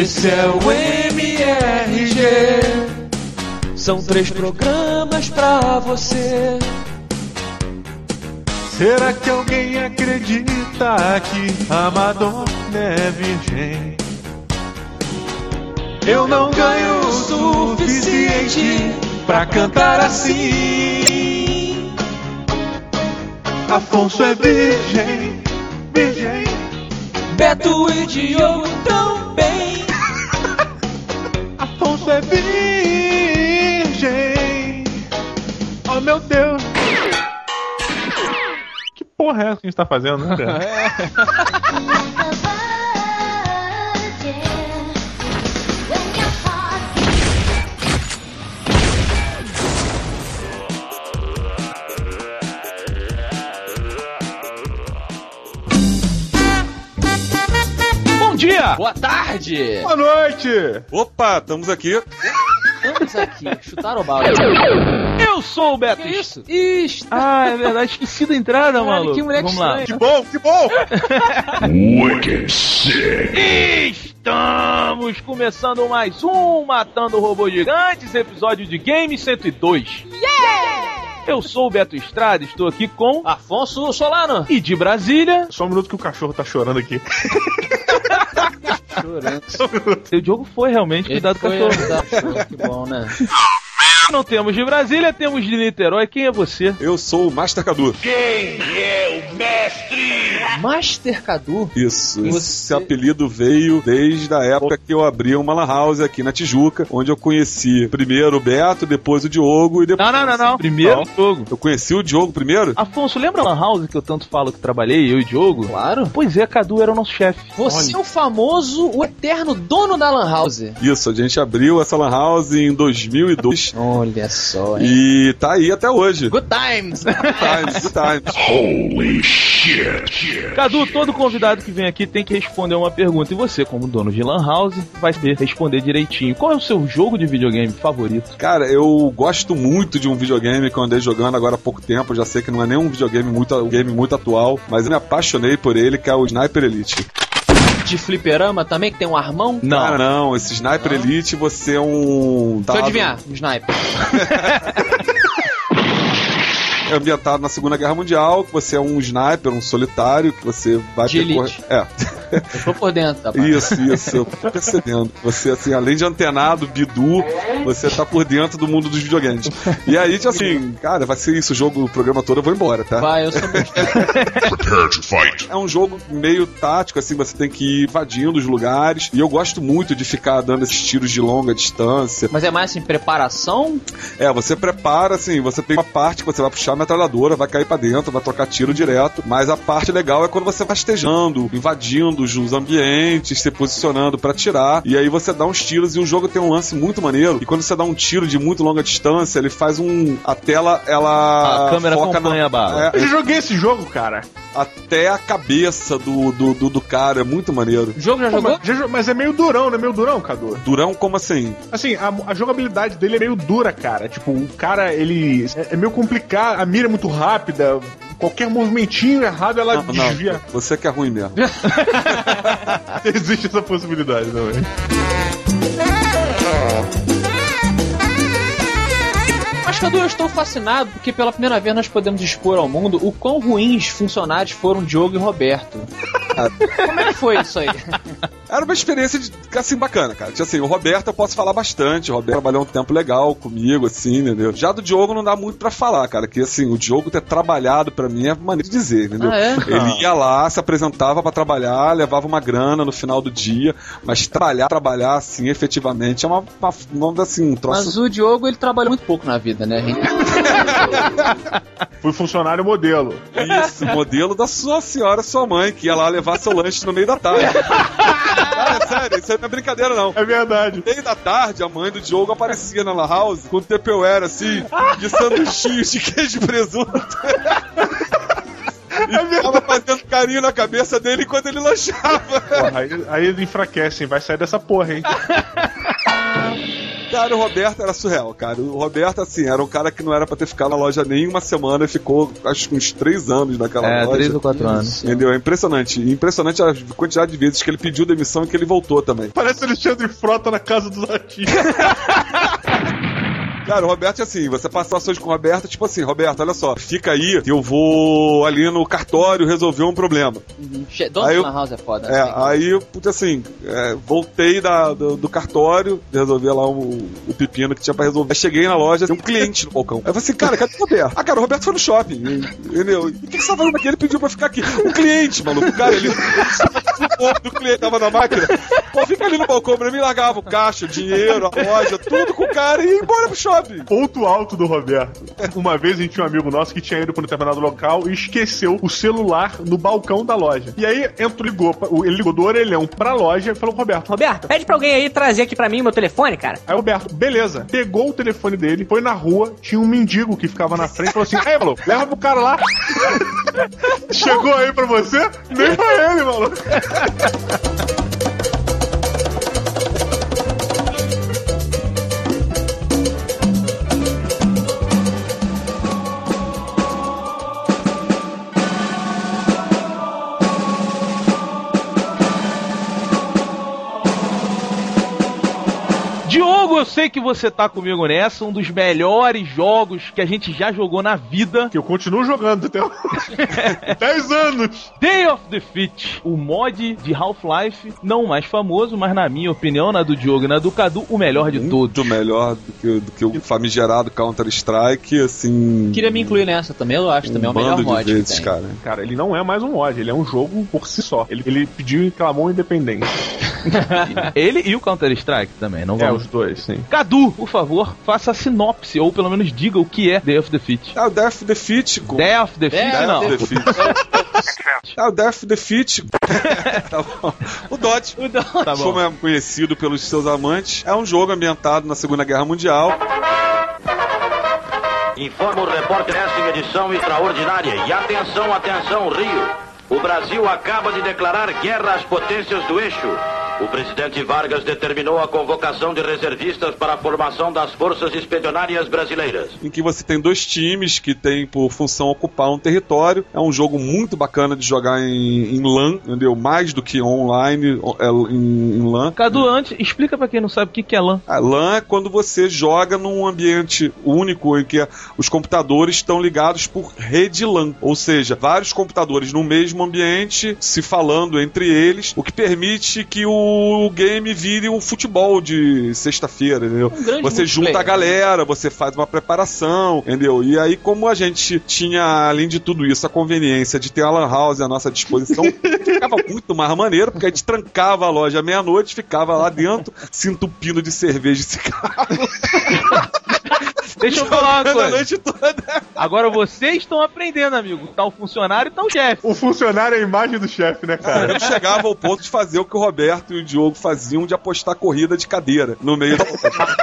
Esse é o MRG. São três programas pra você. Será que alguém acredita que a Madonna é virgem? Eu não ganho o suficiente pra cantar assim. Afonso é virgem, virgem. Beto e Diogo também. Afonso é virgem. Oh meu Deus. Que porra é essa que a gente tá fazendo, né? dia! Boa tarde. Boa noite! Opa, estamos aqui. Estamos aqui. Chutaram o balde. Eu sou o Beto. Que isso? Ah, é verdade, esqueci da entrada, Caralho, maluco. que moleque Vamos lá. Que bom, que bom! Estamos começando mais um Matando Robôs Gigantes, episódio de Game 102. Eu sou o Beto Estrada, estou aqui com. Afonso Solano. E de Brasília, Só um minuto que o cachorro tá chorando aqui. Chorando. o Diogo foi realmente cuidar do cachorro. Que bom, né? Não temos de Brasília, temos de Niterói. Quem é você? Eu sou o Master Cadu. Master Cadu. Isso. Você- Esse apelido veio desde a época que eu abri uma lan house aqui na Tijuca, onde eu conheci primeiro o Beto, depois o Diogo e depois. Não, não, não, não. Primeiro jogo. Eu conheci o Diogo primeiro? Afonso, lembra a Lan House que eu tanto falo que trabalhei, eu e o Diogo? Claro. Pois é, Cadu era o nosso chefe. Você é o famoso, o eterno dono da Lan House. Isso, a gente abriu essa lan house em 2002 Olha só, hein? e tá aí até hoje. Good times. Good times, good times. Cadu, todo convidado que vem aqui tem que responder uma pergunta. E você, como dono de Lan House, vai responder direitinho. Qual é o seu jogo de videogame favorito? Cara, eu gosto muito de um videogame que eu andei jogando agora há pouco tempo. Já sei que não é nem um videogame muito, um game muito atual, mas eu me apaixonei por ele, que é o Sniper Elite. De fliperama também, que tem um armão. Cara, não, esse Sniper Elite você é um. Deixa eu adivinhar, um sniper. É ambientado na Segunda Guerra Mundial, que você é um sniper, um solitário, que você vai De percorrer- elite. É. Eu tô por dentro, tá? Isso, isso, eu tô percebendo. Você, assim, além de antenado, bidu, você tá por dentro do mundo dos videogames. E aí, tipo assim, cara, vai ser isso o jogo, o programa todo, eu vou embora, tá? Vai, eu sou muito É um jogo meio tático, assim, você tem que ir invadindo os lugares. E eu gosto muito de ficar dando esses tiros de longa distância. Mas é mais assim, preparação? É, você prepara, assim, você tem uma parte que você vai puxar metralhadora, vai cair pra dentro, vai trocar tiro direto. Mas a parte legal é quando você vai estejando, invadindo os ambientes, se posicionando pra atirar. E aí você dá uns tiros e o jogo tem um lance muito maneiro. E quando você dá um tiro de muito longa distância, ele faz um. A tela, ela. A câmera foca acompanha na, a bala. É, Eu já joguei esse jogo, cara. até a cabeça do, do, do, do cara, é muito maneiro. O jogo já Pô, jogou? mas, já mas é meio durão, não é meio durão, Cadu? Durão, como assim? Assim, a, a jogabilidade dele é meio dura, cara. Tipo, o cara, ele. É, é meio complicado, a mira é muito rápida. Qualquer movimentinho errado, ela Não, desvia. não, você que é ruim mesmo. Existe essa possibilidade também. Mas, Cadu, eu estou fascinado porque pela primeira vez nós podemos expor ao mundo o quão ruins funcionários foram Diogo e Roberto. Como é que foi isso aí? Era uma experiência de, assim, bacana, cara. Tipo assim, o Roberto eu posso falar bastante. O Roberto trabalhou um tempo legal comigo, assim, entendeu? Já do Diogo não dá muito pra falar, cara. Que assim, o Diogo ter trabalhado pra mim é maneira de dizer, entendeu? Ah, é? Ele ia lá, se apresentava pra trabalhar, levava uma grana no final do dia, mas trabalhar, trabalhar, assim, efetivamente, é uma, uma, uma assim, um troço. Mas o Diogo, ele trabalhou muito pouco na vida, né? Fui funcionário modelo. Isso, modelo da sua senhora, sua mãe, que ia lá levar seu lanche no meio da tarde. Cara, sério, isso aí não é brincadeira, não. É verdade. Meio da tarde, a mãe do Diogo aparecia na La House com o Tupperware, assim, de sanduichinhos de queijo e presunto. E ficava fazendo carinho na cabeça dele enquanto ele lanchava. Porra, aí, aí ele enfraquece, hein? Vai sair dessa porra, hein? Cara, o Roberto era surreal, cara. O Roberto, assim, era um cara que não era pra ter ficado na loja nem uma semana e ficou, acho que uns três anos naquela É, loja. três ou quatro anos. Entendeu? É impressionante. Impressionante a quantidade de vezes que ele pediu demissão e que ele voltou também. Parece Alexandre Frota na casa dos artistas. Cara, o Roberto é assim, você passa ações com o Roberto, tipo assim, Roberto, olha só, fica aí, eu vou ali no cartório resolver um problema. Dono Aí de eu- House é foda. É, né? aí, puta assim, é, voltei da, do, do cartório, resolver lá o, o pepino que tinha pra resolver. Aí cheguei na loja, tem um cliente no balcão. Aí eu falei assim, cara, cadê o Roberto? Ah, cara, o Roberto foi no shopping, entendeu? E o que, que você tá fazendo aqui? Ele pediu pra ficar aqui. O cliente, maluco, o cara, ele... Do cliente tava na máquina. Pô, fica ali no balcão pra mim, largava o caixa, o dinheiro, a loja, tudo com o cara e ia embora pro shopping. Ponto alto do Roberto. Uma vez a gente tinha um amigo nosso que tinha ido para um determinado local e esqueceu o celular no balcão da loja. E aí entrou, ligou, ele ligou do orelhão pra loja e falou pro Roberto. Roberto, pede pra alguém aí trazer aqui pra mim meu telefone, cara. Aí o Roberto, beleza, pegou o telefone dele, foi na rua, tinha um mendigo que ficava na frente e falou assim: Aí, falou, leva pro cara lá. Chegou aí pra você? Nem pra ele, maluco. Eu sei que você tá comigo nessa, um dos melhores jogos que a gente já jogou na vida. Que eu continuo jogando até hoje. 10 anos. Day of Defeat, o mod de Half-Life, não o mais famoso, mas na minha opinião, na do Diogo e na do Cadu, o melhor de todos. Muito melhor do que, do que o famigerado Counter-Strike, assim... Queria me incluir nessa também, eu acho. Também é o melhor mod de que vezes, tem. cara. Cara, ele não é mais um mod, ele é um jogo por si só. Ele, ele pediu e clamou independente. Ele e o Counter-Strike também, não É, vamos. os dois, sim. Cadu, por favor, faça a sinopse, ou pelo menos diga o que é Day of Defeat. Ah, o Death Defeat. com- Day of Defeat, Death não. Death Defeat. ah, o Death Defeat. tá bom. O Dodge. Tá bom. Como é conhecido pelos seus amantes, é um jogo ambientado na Segunda Guerra Mundial. Informa o repórter essa edição extraordinária. E atenção, atenção, Rio. O Brasil acaba de declarar guerra às potências do eixo. O presidente Vargas determinou a convocação de reservistas para a formação das forças expedicionárias brasileiras. em que você tem dois times que têm por função ocupar um território. É um jogo muito bacana de jogar em, em LAN, entendeu? Mais do que online é, em, em LAN. Cadu, antes, explica pra quem não sabe o que que é LAN. A LAN é quando você joga num ambiente único em que os computadores estão ligados por rede LAN, ou seja, vários computadores no mesmo ambiente se falando entre eles, o que permite que o game vire um futebol de sexta-feira, entendeu? Um Você junta a multiplayer. galera, você faz uma preparação, entendeu? E aí, como a gente tinha, além de tudo isso, a conveniência de ter a Lan House à nossa disposição, ficava muito mais maneiro, porque a gente trancava a loja à meia-noite, ficava lá dentro, se entupindo de cerveja e cigarro. Deixa eu falar uma coisa. noite toda. Agora vocês estão aprendendo, amigo. Tá o funcionário e tá o chefe. O funcionário é a imagem do chefe, né, cara? Eu chegava ao ponto de fazer o que o Roberto e o Diogo faziam de apostar corrida de cadeira no meio da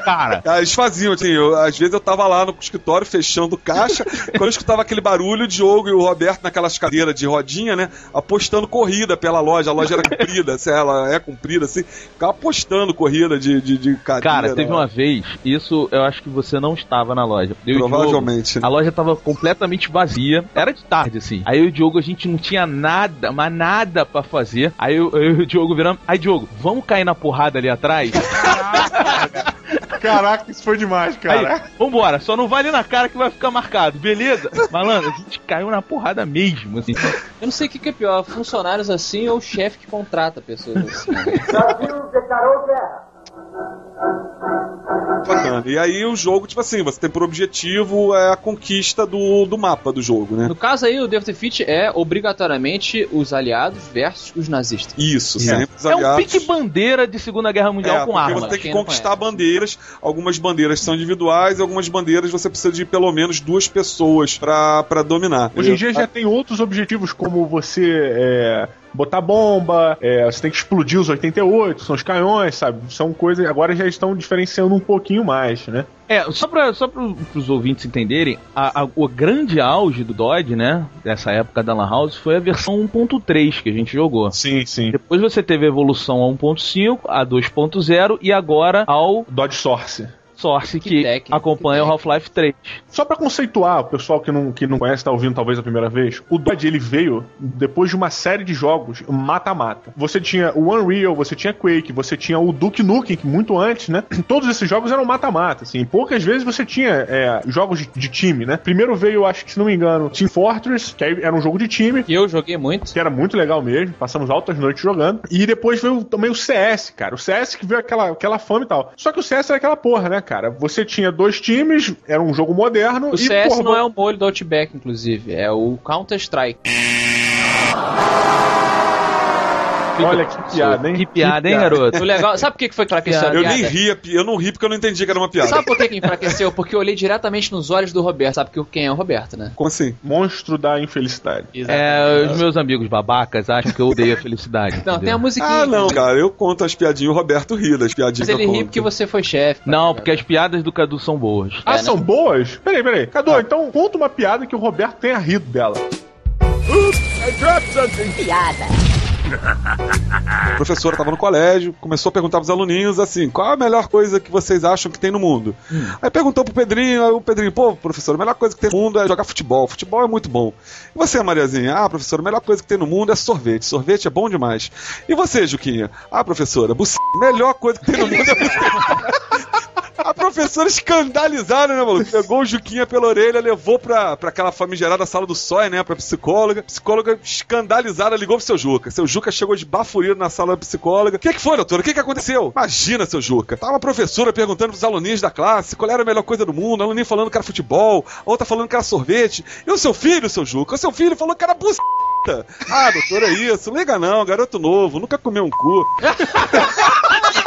Cara, Ah, Eles faziam, assim, eu- às vezes eu tava lá no escritório fechando caixa, quando eu escutava aquele barulho, o Diogo e o Roberto naquelas cadeiras de rodinha, né, apostando corrida pela loja, a loja era comprida, se ela é comprida, assim, ficava apostando corrida de, de, de cadeira. cara, teve lá. uma vez, isso eu acho que você não estava na loja. Eu e o Diogo, Provavelmente. A loja tava completamente vazia. Era de tarde, assim. Aí eu e o Diogo, a gente não tinha nada, mas nada pra fazer. Aí eu, eu e o Diogo viramos. Aí, Diogo, vamos cair na porrada ali atrás? Caraca, isso foi demais, Aí, cara. vambora, só não vai ali na cara que vai ficar marcado, beleza? Malandro, a gente caiu na porrada mesmo, assim. Eu não sei o que, que é pior, funcionários assim ou o chefe que contrata pessoas assim. Bacana. E aí o jogo, tipo assim, você tem por objetivo é, a conquista do, do mapa do jogo, né? No caso aí, o Death Defeat é obrigatoriamente os aliados versus os nazistas. Isso, sempre os É um aliados. pique bandeira de Segunda Guerra Mundial É, com porque arma. você tem que conquistar bandeiras. Algumas bandeiras são individuais, algumas bandeiras você precisa de pelo menos duas pessoas pra, pra dominar. Hoje em dia já tem outros objetivos, como você é, botar bomba, é, você tem que explodir os 88, são os canhões, sabe? São coisas. Agora já estão diferenciando um pouquinho mais, né? É, só para só os ouvintes entenderem, a- a- o grande auge do Dodge, né, dessa época da Lan House, foi a versão 1.3 que a gente jogou. Sim, sim. Depois você teve a evolução a 1.5, a 2.0 e agora ao Dodge Source. Source Que que, acompanha que o Half-Life 3. Só pra conceituar, o pessoal que não, que não conhece, tá ouvindo talvez a primeira vez, o Dodge ele veio depois de uma série de jogos mata-mata. Você tinha o Unreal, você tinha Quake, você tinha o Duke Nukem, que muito antes, né? Todos esses jogos eram mata-mata, assim. Poucas vezes você tinha é, jogos de, de time, né? Primeiro veio, acho que se não me engano, Team Fortress, que aí era um jogo de time. Que eu joguei muito. Que era muito legal mesmo, passamos altas noites jogando. E depois veio também o CS, cara. O CS que veio aquela, aquela fama e tal. Só que o CS era aquela porra, né, cara? Você tinha dois times, era um jogo moderno. O e, CS porra, não é o molho do Outback, inclusive. É o Counter-Strike. Olha que piada, hein? Que piada, hein, garoto? O legal, sabe por que que foi que enfraqueceu a Eu piada? nem ria, eu não ri porque eu não entendi que era uma piada. Sabe por que que enfraqueceu? Porque eu olhei diretamente nos olhos do Roberto. Sabe que quem é o Roberto, né? Como assim? Monstro da infelicidade. É, os meus amigos babacas acham que eu odeio a felicidade. Não, tem entendeu? a musiquinha. Ah, não, cara, eu conto as piadinhas e o Roberto ri das piadinhas Mas ele que eu ri porque você foi chefe. Não, porque as piadas do Cadu são boas. Ah, É, são boas? Peraí, peraí. Cadu, então conta uma piada que o Roberto tenha rido dela. A professora tava no colégio, começou a perguntar pros aluninhos assim: qual a melhor coisa que vocês acham que tem no mundo? Aí perguntou pro Pedrinho, aí o Pedrinho, pô, professor, a melhor coisa que tem no mundo é jogar futebol. Futebol é muito bom. E você, Mariazinha? Ah, professor, a melhor coisa que tem no mundo é sorvete. Sorvete é bom demais. E você, Juquinha? Ah, professora, buc... melhor coisa que tem no mundo é buc... A professora escandalizada, né, maluco? Pegou o Juquinha pela orelha, levou pra, pra aquela famigerada sala do SOI, né, pra psicóloga. Psicóloga escandalizada ligou pro seu Juca. Seu Juca chegou de bafurido na sala da psicóloga. O que, que foi, doutora? O que, que aconteceu? Imagina, seu Juca. Tava a professora perguntando pros aluninhos da classe qual era a melhor coisa do mundo. A aluninho falando que era futebol, a outra falando que era sorvete. E o seu filho, seu Juca? O seu filho falou que era buceta. Ah, doutora, é isso. Liga não, garoto novo, nunca comeu um cu.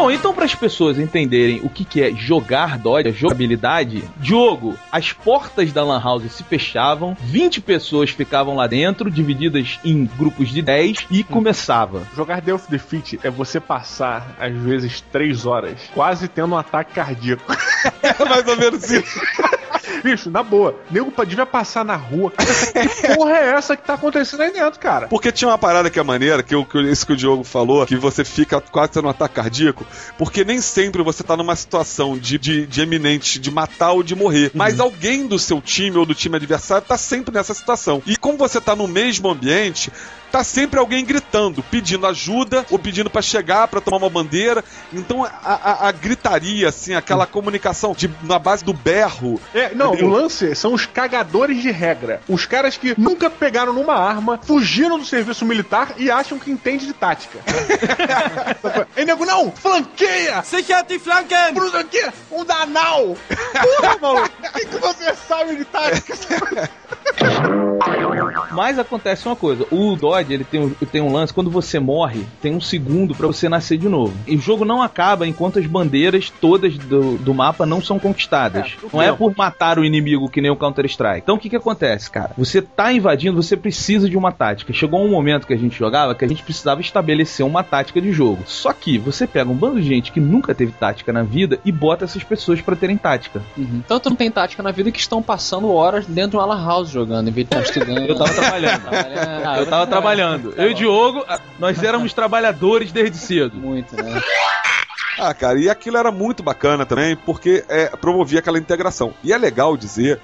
Bom, então para as pessoas entenderem o que, que é jogar Dodge, a jogabilidade, Diogo, as portas da Lan House se fechavam, 20 pessoas ficavam lá dentro, divididas em grupos de 10 e começava. Jogar Death Defeat é você passar, às vezes, três horas quase tendo um ataque cardíaco. É mais ou menos isso. Bicho, na boa, nego devia passar na rua. Que porra é essa que tá acontecendo aí dentro, cara? Porque tinha uma parada que é maneira, que, eu, que isso que o Diogo falou, que você fica quase tendo um ataque cardíaco, porque nem sempre você tá numa situação de, de, de eminente, de matar ou de morrer. Mas alguém do seu time ou do time adversário tá sempre nessa situação. E como você tá no mesmo ambiente, tá sempre alguém gritando, pedindo ajuda ou pedindo pra chegar, pra tomar uma bandeira. Então a, a- a gritaria, assim, aquela comunicação de, na base do berro. É, não, o lance são os cagadores de regra. Os caras que nunca pegaram numa arma, fugiram do serviço militar e acham que entende de tática. Aí nego, não, flanqueia! Sichert die Flanken! Bruno aqui, um danal! Porra, maluco, o que, que você sabe de tática? Mas acontece uma coisa, o Dodge ele tem, um- tem um lance, quando você morre, tem um segundo pra você nascer de novo. E o jogo não acaba enquanto as bandeiras todas do, do mapa não são conquistadas. É, não é por matar o inimigo que nem o Counter-Strike. Então o que que acontece, cara? Você tá invadindo, você precisa de uma tática. Chegou um momento que a gente jogava que a gente precisava estabelecer uma tática de jogo. Só que você pega um bando de gente que nunca teve tática na vida e bota essas pessoas pra terem tática. Uhum. Tanto não tem tática na vida que estão passando horas dentro de uma lan house jogando, em vez de estar estudando. Eu tava trabalhando. Trabalhando. Eu tava trabalhando. Eu e o Diogo, nós éramos trabalhadores desde cedo. Muito, né? Ah, cara, e aquilo era muito bacana também, porque é, promovia aquela integração. E é legal dizer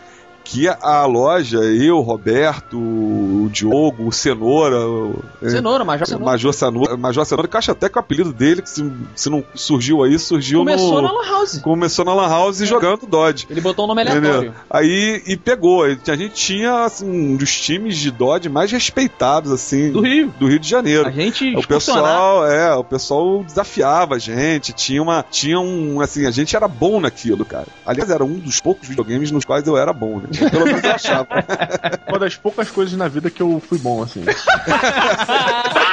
que a, loja, eu, Roberto, o Diogo, o Cenoura, o, é, Cenoura, o cenoura. Major Cenoura, Major Cenoura, que acho até que o apelido dele, que se, se não surgiu aí, surgiu Começou no... na lan house. Começou na Lan House jogando Dodge. Ele botou um nome aleatório. Entendeu? Aí e pegou. A gente tinha assim, um dos times de Dodge mais respeitados assim Do Rio. do Rio de Janeiro. A gente O excursionar. pessoal, é, o pessoal desafiava a gente, tinha uma, tinha um, assim, a gente era bom naquilo, cara. Aliás, era um dos poucos videogames nos quais eu era bom, né? Pelo menos eu achava. Uma das poucas coisas na vida que eu fui bom, assim.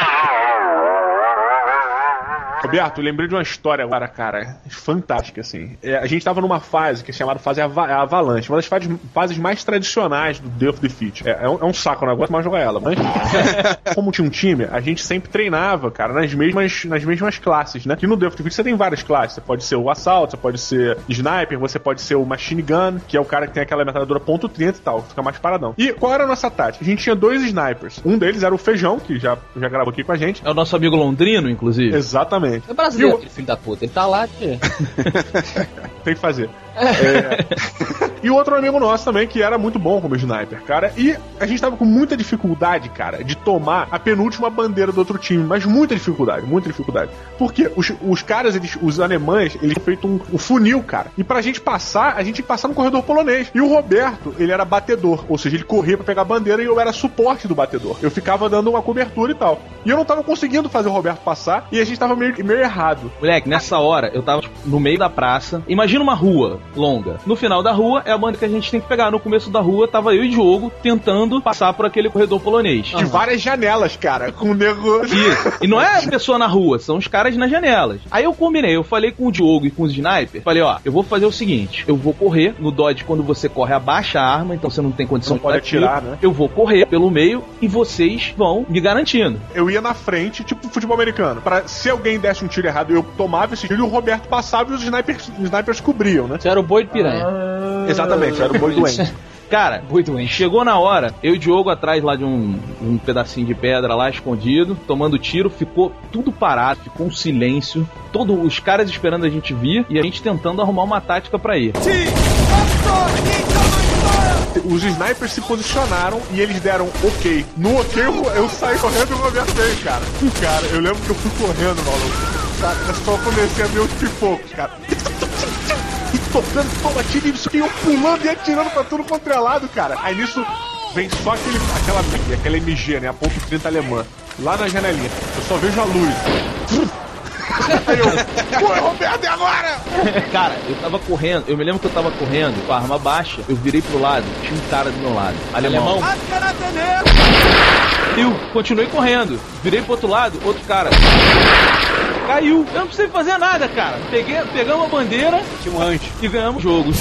Roberto, lembrei de uma história agora, cara, fantástica, assim. É, a gente tava numa fase que é chamada fase ava Avalanche, uma das fases, fases mais tradicionais do Death Defeat. É, é, um, é um saco, eu não aguento mais jogar ela, mas como tinha um time, a gente sempre treinava, cara, nas mesmas, nas mesmas classes, né? Que no Death Defeat você tem várias classes, você pode ser o assalto, você pode ser sniper, você pode ser o machine gun, que é o cara que tem aquela metralhadora ponto .30 e tal, fica mais paradão. E qual era a nossa tática? A gente tinha dois snipers. Um deles era o Feijão, que já, já gravou aqui com a gente. É o nosso amigo londrino, inclusive. Exatamente. É brasileiro, E o- aquele filho da puta. Ele tá lá de... Tem que fazer. É. e o outro amigo nosso também, que era muito bom como sniper, cara. E a gente tava com muita dificuldade, cara, de tomar a penúltima bandeira do outro time. Mas muita dificuldade, muita dificuldade. Porque os, os caras, eles, os alemães, eles feito um, um funil, cara. E pra gente passar, a gente tinha que passar no corredor polonês. E o Roberto, ele era batedor. Ou seja, ele corria pra pegar a bandeira e eu era suporte do batedor. Eu ficava dando uma cobertura e tal. E eu não tava conseguindo fazer o Roberto passar. E a gente tava meio, meio errado. Moleque, nessa hora eu tava tipo, no meio da praça. Imagina uma rua longa. No final da rua é a banda que a gente tem que pegar. No começo da rua tava eu e Diogo tentando passar por aquele corredor polonês. De várias janelas, cara. Com o nego. E, e não é a pessoa na rua, são os caras nas janelas. Aí eu combinei, eu falei com o Diogo e com os sniper, falei, ó, eu vou fazer o seguinte, eu vou correr, no dodge quando você corre abaixa a arma, então você não tem condição Não de atirar, né? Eu vou correr pelo meio e vocês vão me garantindo. eu ia na frente, tipo futebol americano. Pra se alguém desse um tiro errado, eu tomava esse tiro e o Roberto passava e os snipers, os snipers cobriam, né? Você era o boi de piranha. Exatamente, era o boi doente. Cara, Boi doente. chegou na hora, eu e o Diogo atrás lá de um, um pedacinho de pedra lá escondido, tomando tiro, ficou tudo parado, ficou um silêncio, todos os caras esperando a gente vir e a gente tentando arrumar uma tática pra ir. Os snipers se posicionaram e eles deram ok. No ok, eu, eu saí correndo e o Roberto veio, cara. Cara, eu lembro que eu fui correndo, maluco. Cara, eu só comecei a ver os pipocos, cara. E tocando, toma tiro, isso aqui, eu pulando e atirando pra tudo quanto é cara. Aí nisso vem só aquele, aquela, aquela MG, né? A ponto 30 alemã. Lá na janelinha. Eu só vejo a luz. Aí eu, pô, Roberto, e agora? Cara, eu tava correndo, eu me lembro que eu tava correndo com a arma baixa, eu virei pro lado, tinha um cara do meu lado, alemão. Eu continuei correndo, virei pro outro lado, outro cara. Caiu, eu não precisei fazer nada, cara. Peguei, pegamos a bandeira um anjo. e ganhamos o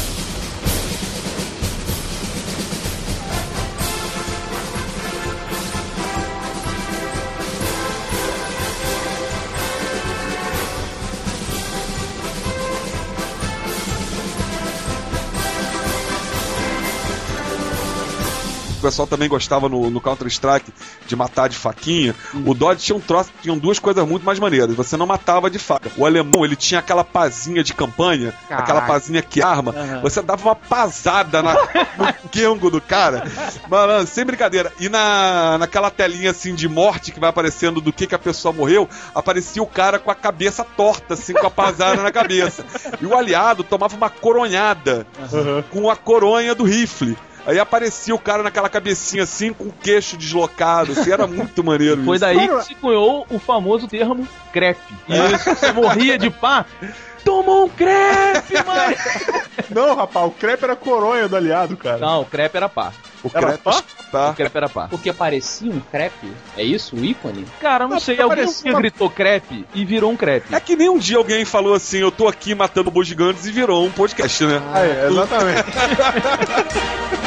o pessoal também gostava no, no Counter-Strike de matar de faquinha. O Dodge tinha um troço, tinham duas coisas muito mais maneiras. Você não matava de faca. O alemão, ele tinha aquela pazinha de campanha, aquela pazinha que arma. Você dava uma pasada na, no quengo do cara. Mano, sem brincadeira. E na, naquela telinha assim de morte que vai aparecendo do que, que a pessoa morreu, aparecia o cara com a cabeça torta, assim, com a pasada na cabeça. E o aliado tomava uma coronhada com a coronha do rifle. Aí aparecia o cara naquela cabecinha assim, com o queixo deslocado, assim, era muito maneiro Foi isso. daí que se cunhou o famoso termo crepe. Isso, você morria de pá. Tomou um crepe, mano! Não, rapaz, o crepe era a coronha do aliado, cara. Não, o crepe era pá. O Era crepe, pá? tá? O crepe era pá. Porque parecia um crepe? É isso? O ícone? Cara, não Não, sei, alguém um uma- gritou crepe e virou um crepe. É que nem um dia alguém falou assim, eu tô aqui matando boi gigantes e virou um podcast, né? Ah, é, exatamente.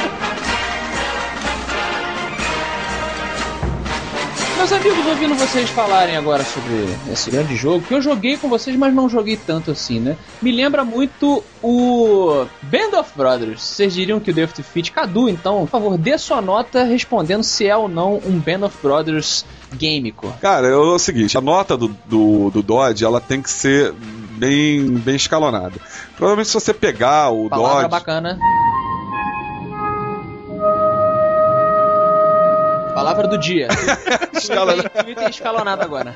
Meus amigos, ouvindo vocês falarem agora sobre esse grande jogo, que eu joguei com vocês, mas não joguei tanto assim, né? Me lembra muito o Band of Brothers. Vocês diriam que o Death Defeat Cadu, então, por favor, dê sua nota respondendo se é ou não um Band of Brothers gêmico. Cara, é o seguinte, a nota do, do, do Dodge, ela tem que ser bem, bem escalonada. Provavelmente se você pegar o Palavra Dodge... bacana. Palavra do dia. Escala- Twitter escalonado agora.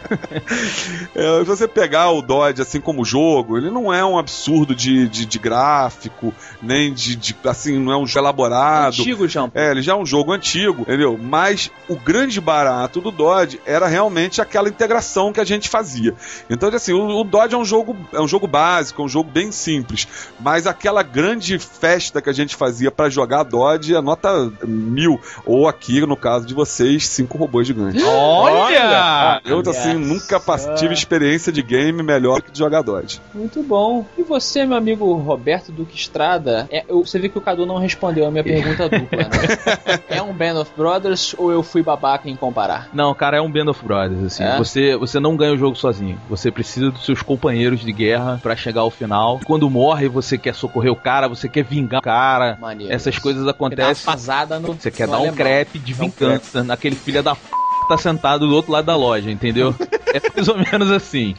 É, se você pegar o Dodge assim como jogo, ele não é um absurdo de, de, de gráfico, nem de, de, assim, não é um jogo elaborado. Antigo, João. É, ele já é um jogo antigo, entendeu? Mas o grande barato do Dodge era realmente aquela integração que a gente fazia. Então, assim, o, o Dodge é um jogo é um jogo básico, é um jogo bem simples, mas aquela grande festa que a gente fazia pra jogar Dodge, a nota mil, ou aqui no caso de vocês, vocês cinco robôs gigantes. Olha! Eu, assim, nunca pass- tive experiência de game melhor que de jogar Dodge. Muito bom. E você, meu amigo Roberto Duque Estrada? É, eu- você vê que o Cadu não respondeu a minha pergunta dupla, né? Um Band of Brothers ou eu fui babaca em comparar? Não, cara, é um Band of Brothers, assim. É? Você, você não ganha o jogo sozinho. Você precisa dos seus companheiros de guerra pra chegar ao final. Quando morre, você quer socorrer o cara, você quer vingar o cara. Maneiro. Essas coisas Quer dar uma acontecem. fazada no. Você quer no dar um alemão. crepe de Dá um vingança naquele filho da f... tá sentado do outro lado da loja, entendeu? É mais ou menos assim.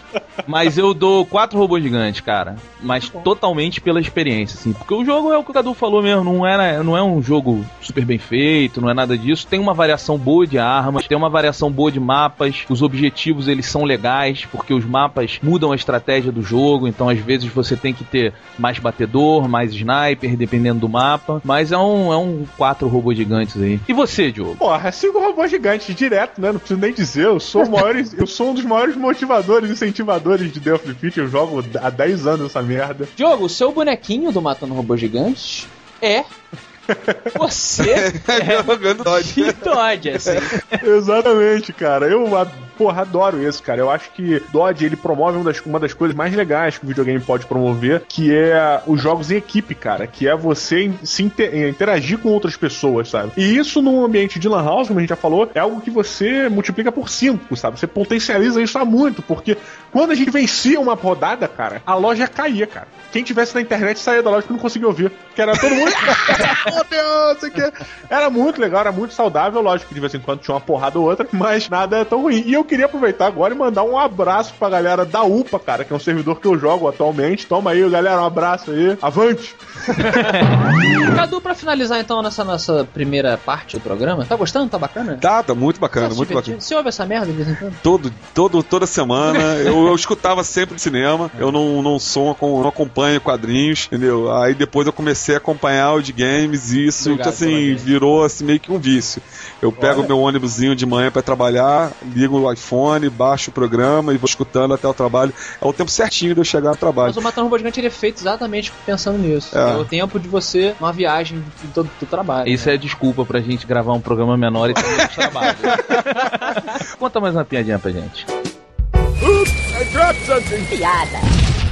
Mas eu dou quatro robôs gigantes, cara. Mas totalmente pela experiência, assim. Porque o jogo é o que o Cadu falou mesmo. Não, era, não é um jogo super bem feito, não é nada disso. Tem uma variação boa de armas, tem uma variação boa de mapas. Os objetivos, eles são legais, porque os mapas mudam a estratégia do jogo. Então, às vezes, você tem que ter mais batedor, mais sniper, dependendo do mapa. Mas é um, é um quatro robôs gigantes aí. E você, Diogo? Porra, cinco robôs gigantes direto, né? Não preciso nem dizer. Eu sou, o maior, eu sou um dos maiores motivadores, incentivadores de Death of Defeat. Eu jogo há 10 anos essa merda. Diogo, o seu bonequinho do Matando Robôs Gigantes é. Você Jogando Dodge. Dodge, assim. Exatamente, cara. Eu, a- porra, adoro isso, cara. Eu acho que Dodge, ele promove uma das, uma das coisas mais legais que o videogame pode promover, que é os jogos em equipe, cara. Que é você se inter- interagir com outras pessoas, sabe? E isso num ambiente de lan house, como a gente já falou, é algo que você multiplica por 5, sabe? Você potencializa isso há muito, porque quando a gente vencia uma rodada, cara, a loja caía, cara. Quem tivesse na internet saía da loja porque não conseguia ouvir. Porque era todo mundo. Meu Deus, isso aqui. Era muito legal, era muito saudável. Lógico que de vez em quando tinha uma porrada ou outra, mas nada é tão ruim. E eu queria aproveitar agora e mandar um abraço pra galera da UPA, cara, que é um servidor que eu jogo atualmente. Toma aí, galera, um abraço aí. Avante! Cadu, pra finalizar então nessa nossa primeira parte do programa, tá gostando? Tá bacana? Tá, tá muito bacana, Tá muito bacana. Você ouve essa merda de vez em quando? Todo, todo, toda semana eu, eu escutava sempre de cinema. Eu não, não sou, não acompanho quadrinhos, entendeu? Aí depois eu comecei a acompanhar o de games e isso, Obrigado pela assim, virou assim, meio que um vício. Eu pego Olha. meu ônibusinho de manhã pra trabalhar, ligo o iPhone, baixo o programa e vou escutando até o trabalho. É o tempo certinho de eu chegar no trabalho. Mas o Matando Robô Gigante ele é feito exatamente pensando nisso. É, É. o tempo de você, uma viagem do, do, do trabalho. Isso né? é desculpa pra gente gravar um programa menor e ter menos trabalho. Conta mais uma piadinha pra gente.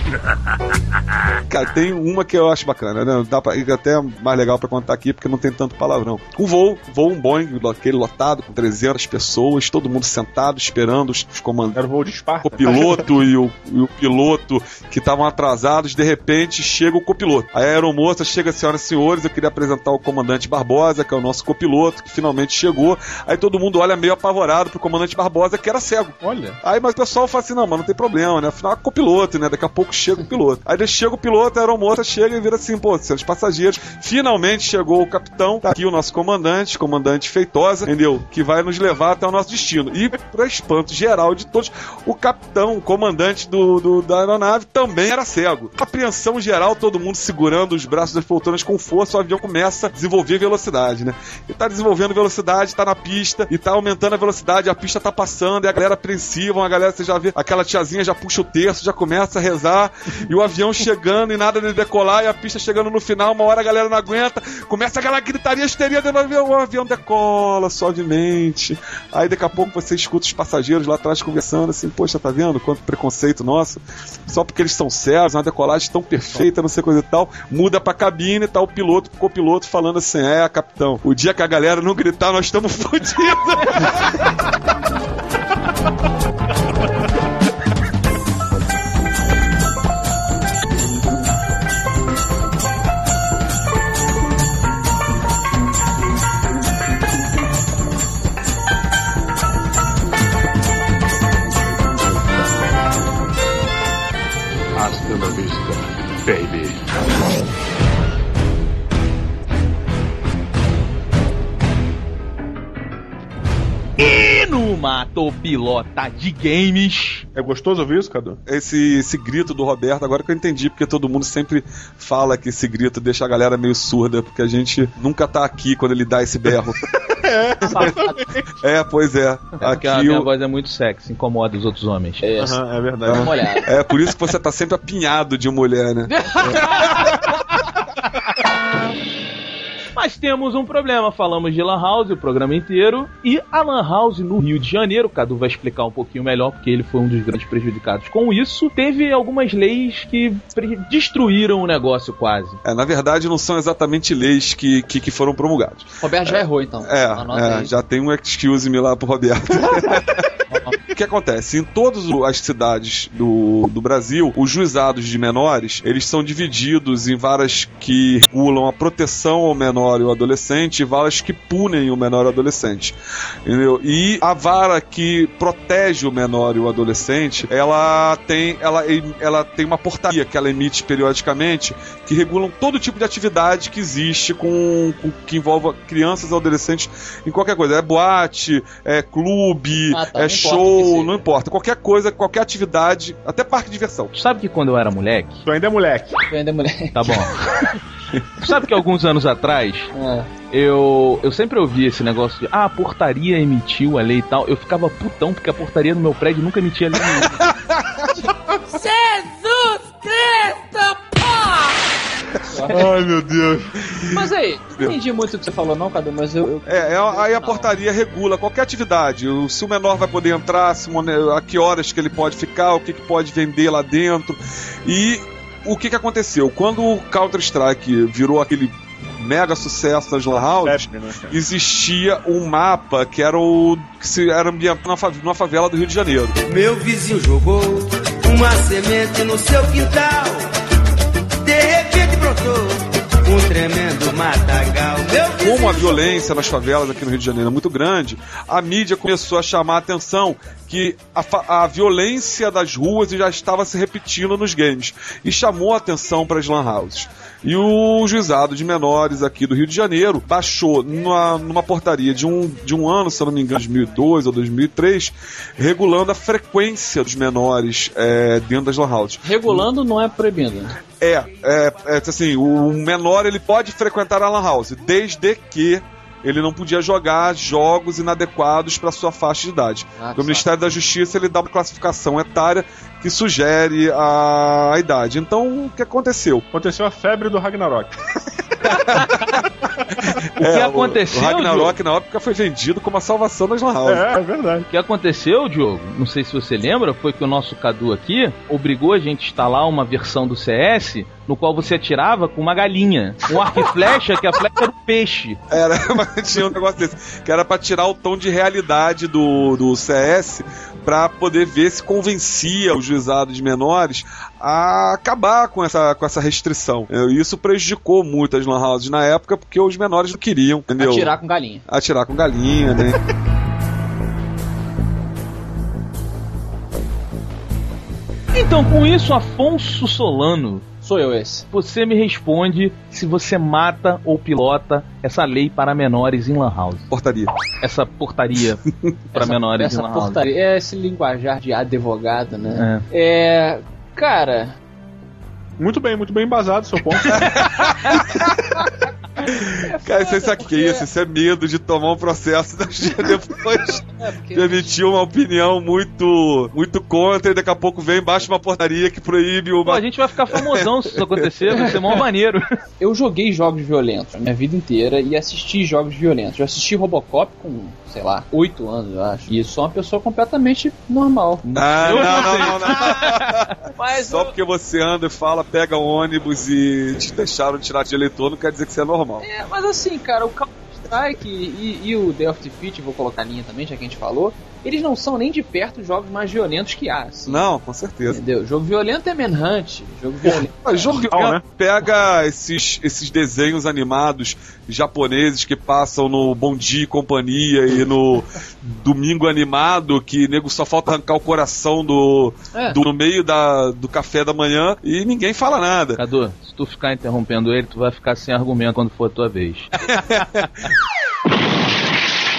Cara, tem uma que eu acho bacana, né? Dá pra, até mais legal pra contar aqui porque não tem tanto palavrão. Um voo, voo um Boeing, aquele lotado com 300 pessoas, todo mundo sentado esperando os, os comandantes. Era o voo de Esparta. O piloto e o, e o piloto que estavam atrasados, de repente chega o copiloto. A aeromoça chega, senhoras e senhores, eu queria apresentar o comandante Barbosa, que é o nosso copiloto, que finalmente chegou. Aí todo mundo olha meio apavorado pro comandante Barbosa, que era cego. Olha. Aí, mas o pessoal fala assim: não, mas não tem problema, né? Afinal, é copiloto, né? Daqui a pouco chega o piloto. Aí chega o piloto, a aeromoça chega e vira assim: pô, senhores passageiros, finalmente chegou o capitão, tá aqui o nosso comandante, comandante Feitosa, entendeu? Que vai nos levar até o nosso destino. E, pra espanto geral de todos, o capitão, o comandante do, do- da aeronave, também era cego. Apreensão geral, todo mundo segurando os braços das poltronas com força, o avião começa a desenvolver velocidade, né? E tá desenvolvendo velocidade, tá na pista, e tá aumentando a velocidade, a pista tá passando, e a galera apreensiva, a galera, você já vê, aquela tiazinha já puxa o terço, já começa a rezar, e o avião chegando e nada de decolar, e a pista chegando no final, uma hora a galera não aguenta, começa aquela gritaria histeria dentro do avião, o avião decola suavemente. Aí daqui a pouco você escuta os passageiros lá atrás conversando assim, poxa, tá vendo quanto preconceito nosso? Só porque eles são cegos, uma decolagem tão perfeita, não sei coisa e tal, muda pra cabine, tá o piloto, o copiloto falando assim, é, capitão, o dia que a galera não gritar, nós estamos fodidos. No Matopilota de Games. É gostoso ouvir isso, Cadu? esse, esse grito do Roberto, agora que eu entendi, porque todo mundo sempre fala que esse grito deixa a galera meio surda, porque a gente nunca tá aqui quando ele dá esse berro. é, pois é. É porque a Aqui minha o- voz é muito sexy, incomoda os outros homens. É, Aham, é verdade. olhada. É por isso que você tá sempre apinhado de mulher, né? Mas temos um problema, falamos de Lan House o programa inteiro e a Lan House no Rio de Janeiro, o Cadu vai explicar um pouquinho melhor porque ele foi um dos grandes prejudicados com isso. Teve algumas leis que destruíram o negócio quase. É, na verdade, não são exatamente leis que, que, que foram promulgadas. Roberto já errou, então. É, é, já tem um excuse me lá pro Roberto. O que acontece? Em todas as cidades do, do Brasil, os juizados de menores, eles são divididos em varas que regulam a proteção ao menor e ao adolescente e varas que punem o menor e o adolescente. Entendeu? E a vara que protege o menor e o adolescente, ela tem, ela, ela tem uma portaria que ela emite periodicamente que regulam todo tipo de atividade que existe com, com- que envolva crianças e adolescentes em qualquer coisa. É boate, é clube, Ah, tá, é não o show, não importa. Qualquer coisa, qualquer atividade, até parque de diversão. Tu sabe que quando eu era moleque, Tu ainda é moleque. Eu ainda é mulher. tá bom. Sabe que alguns anos atrás É. eu, eu sempre ouvi esse negócio de ah, a portaria emitiu a lei e tal. Eu ficava putão porque a portaria do meu prédio nunca emitia lei nenhuma. Ai, meu Deus. Mas aí, não entendi muito o que você falou, não, Cadu, mas eu. eu- É, é, aí a portaria regula qualquer atividade. O- Se o menor vai poder entrar, se a que horas que ele pode ficar, o que, que pode vender lá dentro. E o que, que aconteceu? Quando o Counter-Strike virou aquele mega sucesso nas Lan Febre, né, existia um mapa que era o que se era ambientado numa favela do Rio de Janeiro. Meu vizinho jogou uma semente no seu quintal. De repente brotou um tremendo matagal. Como a violência nas favelas aqui no Rio de Janeiro é muito grande, a mídia começou a chamar a atenção que a, a violência das ruas já estava se repetindo nos games e chamou a atenção para as lan houses. E o juizado de menores aqui do Rio de Janeiro baixou numa, numa portaria de um, de um ano, se eu não me engano, 2002 ou 2003, regulando a frequência dos menores é, dentro das lan houses. Regulando não é proibido. né? É, é, é assim, o menor ele pode frequentar a lan house, desde que ele não podia jogar jogos inadequados para sua faixa de idade. Ah, o. Ministério da Justiça ele dá uma classificação etária que sugere a, a idade. Então, o que aconteceu? Aconteceu a febre do Ragnarok. O que É, aconteceu, O, Ragnarok na época foi vendido como a salvação das lan houses. É, é verdade. O que aconteceu, Diogo, não sei se você lembra, foi que o nosso Cadu aqui obrigou a gente a instalar uma versão do CS no qual você atirava com uma galinha. Um arco e flecha, que a flecha era o peixe. Era, mas tinha um negócio desse, que era pra tirar o tom de realidade do, do CS, pra poder ver se convencia o juizado de menores a acabar com essa, com essa restrição. É, Isso prejudicou muito as lan houses na época, porque os menores não queriam, entendeu? Atirar com galinha. Atirar com galinha, né? Então, com isso, Afonso Solano, Sou eu esse. você me responde se você mata ou pilota essa lei para menores em Lan House. Portaria. Essa portaria para menores essa em Lan House. portaria, é esse linguajar de advogado, né? É. Cara, Muito bem, muito bem embasado seu ponto. Cara, você sabe o que é isso? Isso é medo de tomar um processo depois é porque. de emitir uma opinião muito, muito contra e daqui a pouco vem embaixo uma portaria que proíbe Pô, uma a gente vai ficar famosão se isso acontecer, vai ser mó maneiro. Eu joguei jogos violentos a minha vida inteira e assisti jogos violentos. Eu assisti Robocop com, sei lá, 8 anos, eu acho. E sou uma pessoa completamente normal. Ah, não, não, não, não. Mas Só porque você anda e fala, pega o ônibus e te deixaram tirar de eleitor, não quer dizer que você é normal. É, mas assim, cara, o Counter-Strike e, e o The of Defeat, vou colocar a linha também, já que a gente falou, eles não são nem de perto os jogos mais violentos que há. assim, Não, com certeza. Entendeu? Jogo violento é Manhunt. Jogo violento. Mas jogo Não, violento, né? pega esses, esses desenhos animados japoneses que passam no Bom Dia e Companhia e no Domingo Animado, que nego só falta arrancar o coração do, É. do no meio da, do café da manhã e ninguém fala nada. Cadu, se tu ficar interrompendo ele, tu vai ficar sem argumento quando for a tua vez.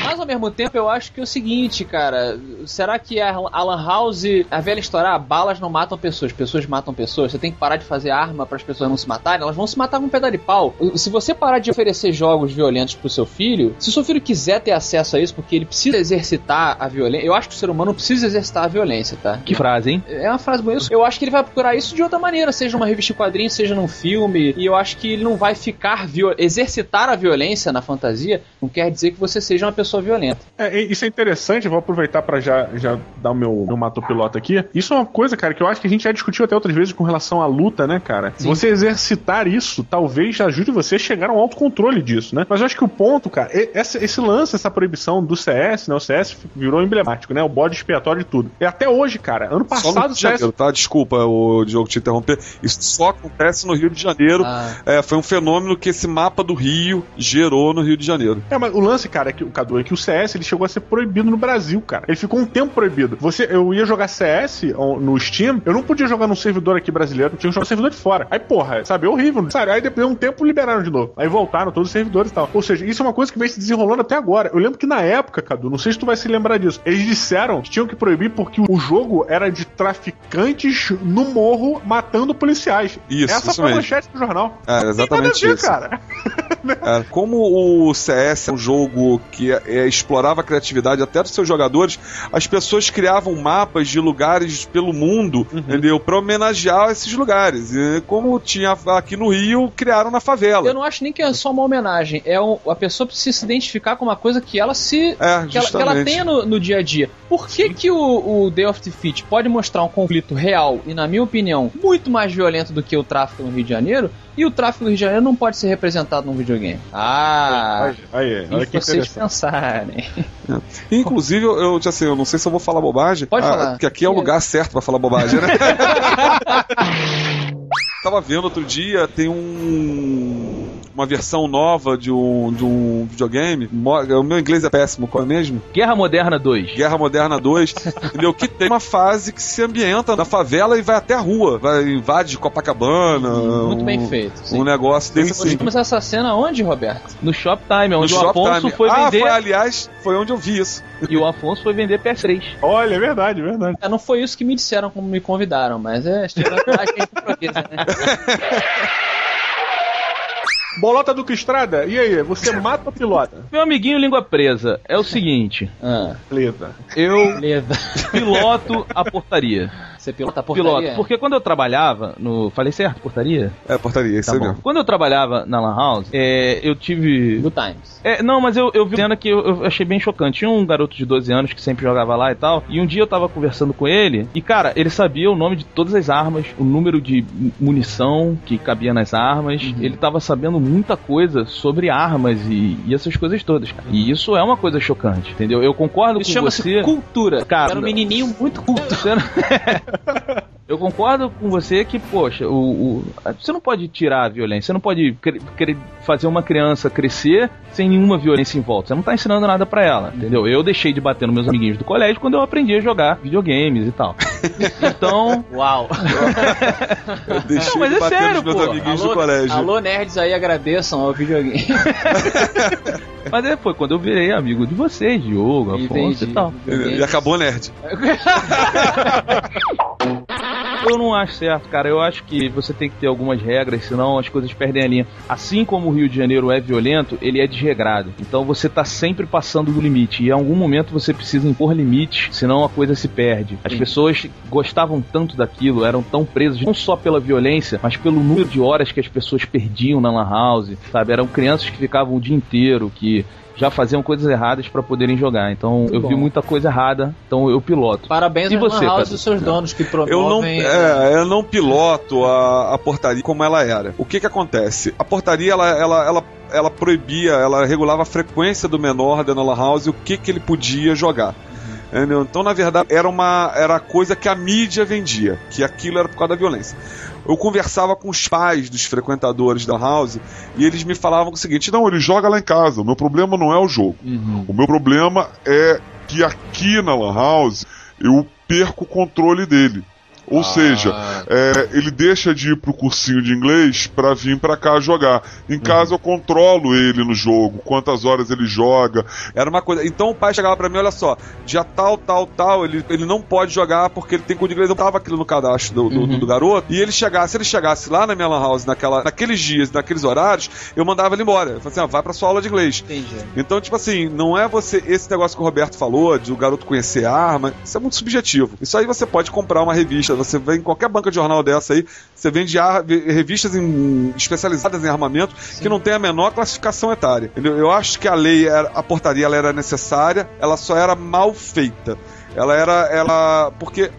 Mas ao mesmo tempo eu acho que é o seguinte, cara, será que a, a Lan House, a velha história, ah, balas não matam pessoas, pessoas matam pessoas, você tem que parar de fazer arma para as pessoas não se matarem, elas vão se matar com um pedaço de pau. Se você parar de oferecer jogos violentos pro seu filho, se o seu filho quiser ter acesso a isso porque ele precisa exercitar a violência, eu acho que o ser humano precisa exercitar a violência, tá? Que frase, hein? É uma frase boa. Eu acho que ele vai procurar isso de outra maneira, seja numa revista de quadrinhos, seja num filme. E eu acho que ele não vai ficar viol... exercitar a violência na fantasia. Não quer dizer que você seja uma pessoa violenta. É, isso é interessante, eu vou aproveitar para já, já dar o meu, meu mato-piloto aqui. Isso é uma coisa, cara, que eu acho que a gente já discutiu até outras vezes com relação à luta, né, cara? Sim. Você exercitar isso talvez ajude você a chegar a um autocontrole disso, né? Mas eu acho que o ponto, cara, esse, esse lance, essa proibição do CS, né? O CS virou emblemático, né? O bode expiatório de tudo. E até hoje, cara, ano passado o CS. Janeiro, tá? Desculpa o Diogo te interromper. Isso só acontece no Rio de Janeiro. Ah. É, foi um fenômeno que esse mapa do Rio gerou no Rio de Janeiro. É, mas o lance, cara, é que o Cadu é que o CS ele chegou a ser proibido no Brasil, cara. Ele ficou um tempo proibido. Você, eu ia jogar CS no Steam, eu não podia jogar num servidor aqui brasileiro, tinha que jogar no servidor de fora. Aí, porra, sabe, é horrível. Sabe? Aí depois de um tempo liberaram de novo. Aí voltaram todos os servidores e tal. Ou seja, isso é uma coisa que vem se desenrolando até agora. Eu lembro que na época, Cadu, não sei se tu vai se lembrar disso, eles disseram que tinham que proibir porque o jogo era de traficantes no morro matando policiais. Isso, Essa isso foi a manchete do jornal. É, exatamente ver, isso. cara. É, como o CS é um jogo que é, é, explorava a criatividade até dos seus jogadores, as pessoas criavam mapas de lugares pelo mundo, uhum. entendeu? Pra homenagear esses lugares. E como tinha aqui no Rio, criaram na favela. Eu não acho nem que é só uma homenagem. É um, a pessoa precisa se identificar com uma coisa que ela se. É, que, ela, que ela tenha no, no, dia a dia. Por que, que o, o Day of Defeat pode mostrar um conflito real e, na minha opinião, muito mais violento do que o tráfico no Rio de Janeiro? E o tráfico do Rio de Janeiro não pode ser representado num videogame. Ah, aí, aí, olha que vocês É. Inclusive, eu, eu, assim, eu não sei se eu vou falar bobagem. Pode ah, falar. Porque aqui é o lugar certo para falar bobagem, né? Tava vendo outro dia, tem um uma versão nova de um, de um videogame. O meu inglês é péssimo, qual é mesmo? Guerra Moderna 2. Guerra Moderna 2, entendeu? Que tem uma fase que se ambienta na favela e vai até a rua, vai invade Copacabana. Muito um, bem feito. Sim. Um negócio desse Você começar essa cena onde, Roberto? No Shoptime, onde no o Afonso foi ah, vender. Foi, aliás, foi onde eu vi isso. E o Afonso foi vender PS3. Olha, é verdade, é verdade. É, não foi isso que me disseram como me convidaram, mas é improviso, né? Bolota do Estrada, e aí, você mata ou pilota? Meu amiguinho língua presa, é o seguinte. Ah, Leda. Eu Leda. piloto a portaria. Você pilota a portaria? Piloto. Porque quando eu trabalhava no. Falei certo, portaria? É, portaria, isso Tá mesmo. Quando eu trabalhava na Lan House, é, eu tive. Do Times. É, não, mas eu, eu vi uma cena que eu, eu achei bem chocante. Tinha um garoto de 12 anos que sempre jogava lá e tal. E um dia eu tava conversando com ele. E, cara, ele sabia o nome de todas as armas, o número de munição que cabia nas armas. Uhum. Ele tava sabendo muita coisa sobre armas e, e essas coisas todas, cara. E isso é uma coisa chocante, entendeu? Eu concordo Isso com chama-se você. cultura. Cara, Era um menininho muito culto. Você não- Eu concordo com você que, poxa, o, o- você não pode tirar a violência, você não pode fazer uma criança crescer sem nenhuma violência em volta. Você não tá ensinando nada pra ela, entendeu? Eu deixei de bater nos meus amiguinhos do colégio quando eu aprendi a jogar videogames e tal. Então, Uau. Eu deixei Não, mas de é bater sério, nos meus pô. amiguinhos alô, do colégio. alô, nerds aí, agradeçam ao videogame. mas é, foi quando eu virei amigo de vocês, Diogo, Afonso e tal. E acabou nerd. Eu não acho certo, cara. Eu acho que você tem que ter algumas regras, senão as coisas perdem a linha. Assim como o Rio de Janeiro é violento, ele é desregrado. Então você tá sempre passando do limite. E em algum momento você precisa impor limites, senão a coisa se perde. As Sim. pessoas gostavam tanto daquilo, eram tão presas, não só pela violência, mas pelo número de horas que as pessoas perdiam na Lan House, sabe? Eram crianças que ficavam o dia inteiro, que já faziam coisas erradas pra poderem jogar. Então eu bom. vi muita coisa errada, então eu piloto. Parabéns E você, House dos seus donos que Eu não, promovem. é, eu não piloto a, a portaria como ela era. O que que acontece? A portaria, ela, ela, ela, ela proibia, ela regulava a frequência do menor da lan house e o que que ele podia jogar. Entendeu? Então, na verdade, era uma era a coisa que a mídia vendia, que aquilo era por causa da violência. Eu conversava com os pais dos frequentadores da house e eles me falavam o seguinte: não, ele joga lá em casa. O meu problema não é o jogo. O meu problema é que aqui na Lan House eu perco o controle dele. Ou seja, é, ele deixa de ir pro cursinho de inglês pra vir pra cá jogar. Em casa eu controlo ele no jogo, quantas horas ele joga. Era uma coisa. Então o pai chegava pra mim, olha só, dia tal, tal, tal, ele, ele não pode jogar porque ele tem curso de inglês. Eu tava aquilo no cadastro do, do, do garoto. E ele chegasse, se ele chegasse lá na minha lan house naquela, naqueles dias, naqueles horários, eu mandava ele embora. Eu falei assim, ah, vai pra sua aula de inglês. Entendi. Então, tipo assim, não é você. Esse negócio que o Roberto falou, de o garoto conhecer a arma, isso é muito subjetivo. Isso aí você pode comprar uma revista, você vê em qualquer banca de jornal dessa aí, você vende revistas em- especializadas em armamento que não tem a menor classificação etária. entendeu? Eu acho que a lei, era- a portaria, ela era necessária, ela só era mal feita. Ela era. Ela. Porque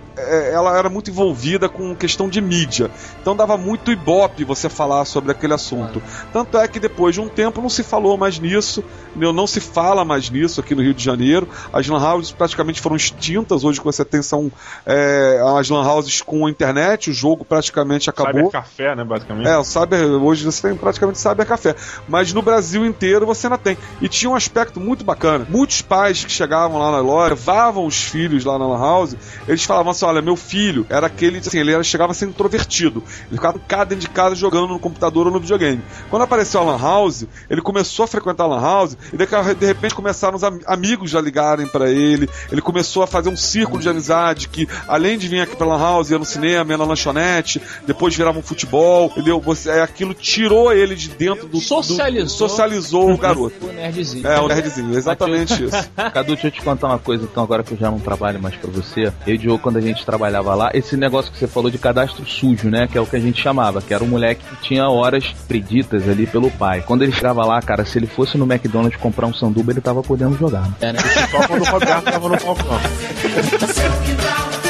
ela era muito envolvida com questão de mídia. Então dava muito ibope você falar sobre aquele assunto. Tanto é que depois de um tempo não se falou mais nisso, entendeu? não se fala mais nisso aqui no Rio de Janeiro. As lan houses praticamente foram extintas. Hoje você tem são é, as lan houses com a internet, o jogo praticamente acabou. Cyber café, né, basicamente. É, o Cyber, hoje você tem praticamente Cyber Café. Mas no Brasil inteiro você ainda tem. E tinha um aspecto muito bacana. Muitos pais que chegavam lá na loja, levavam os filhos lá na Lan House, eles falavam assim: olha, meu filho era aquele, assim, ele era, chegava a ser introvertido. Ele ficava em casa dentro de casa jogando no computador ou no videogame. Quando apareceu a Lan House, ele começou a frequentar a Lan House e daqui de repente começaram os am- amigos a ligarem pra ele. Ele começou a fazer um círculo de amizade que, além de vir aqui pra Lan House, ia no cinema, ia na lanchonete, depois virava um futebol, entendeu? Você, é, aquilo tirou ele de dentro do. Socializou. do- socializou o garoto. O nerdzinho. É, o nerdzinho, exatamente isso. Cadu, deixa eu te contar uma coisa, então, agora que eu já não trabalho mais pra você. Eu e o Diogo, quando a gente trabalhava lá, esse negócio que você falou de cadastro sujo, né? Que é o que a gente chamava, que era um moleque que tinha horas preditas ali pelo pai. Quando ele chegava lá, cara, se ele fosse no McDonald's comprar um sanduba, ele tava podendo jogar. né? É, né? Só quando o Roberto tava no balcão.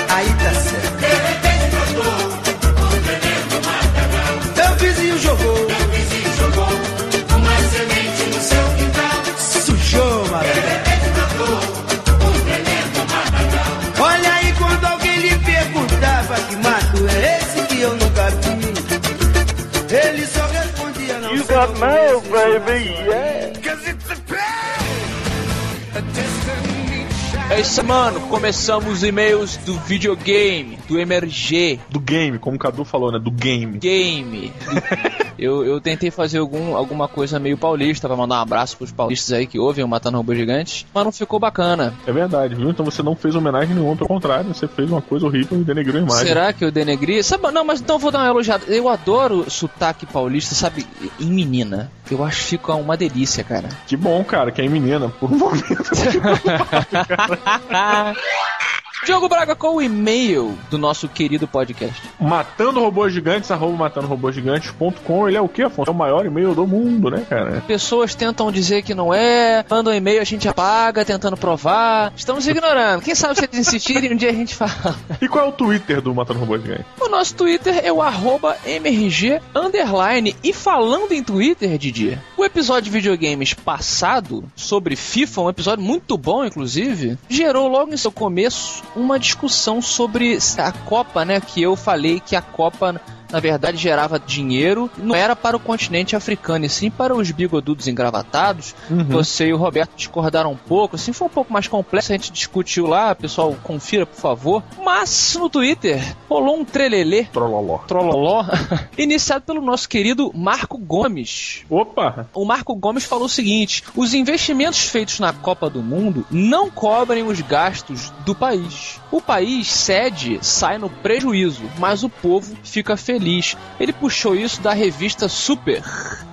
Aí tá certo. Got mail, baby, yeah. É isso, mano. Começamos os e-mails do videogame, do MRG, Do game, como o Cadu falou, né? Do game. game. Eu, eu tentei fazer algum, alguma coisa meio paulista pra mandar um abraço pros paulistas aí que ouvem o Matando Robô Gigante, mas não ficou bacana. É verdade, viu? Então você não fez homenagem nenhuma, pelo contrário, você fez uma coisa horrível e denegrou a imagem. Será que eu denegri? Sabe, não, mas então vou dar uma elogiada. Eu adoro sotaque paulista, sabe, em menina. Eu acho que fica uma delícia, cara. Que bom, cara, que é menina, por um momento. Diogo Braga, qual o e-mail do nosso querido podcast? Matando Robôs Gigantes, arroba matandorobôsgigantes.com. Ele é o que, Afonso? É o maior e-mail do mundo, né, cara? Pessoas tentam dizer que não é, mandam e-mail, a gente apaga, tentando provar. Estamos ignorando. Quem sabe se eles insistirem, um dia a gente fala. E qual é o Twitter do Matando Robôs Gigantes? O nosso Twitter é o arroba MRG underline. E falando em Twitter, Didi, o episódio de videogames passado sobre FIFA, um episódio muito bom, inclusive, gerou logo em seu começo uma discussão sobre a Copa, né? Que eu falei que a Copa. Na verdade, gerava dinheiro, não era para o continente africano, e sim para os bigodudos engravatados. Você e o Roberto discordaram um pouco, assim, foi um pouco mais complexo, a gente discutiu lá, pessoal, confira, por favor. Mas no Twitter rolou um trelelê Trololó. Trololó, iniciado pelo nosso querido Marco Gomes. Opa! O Marco Gomes falou o seguinte: os investimentos feitos na Copa do Mundo não cobrem os gastos do país. O país sede sai no prejuízo, mas o povo fica feliz. Ele puxou isso da revista Super.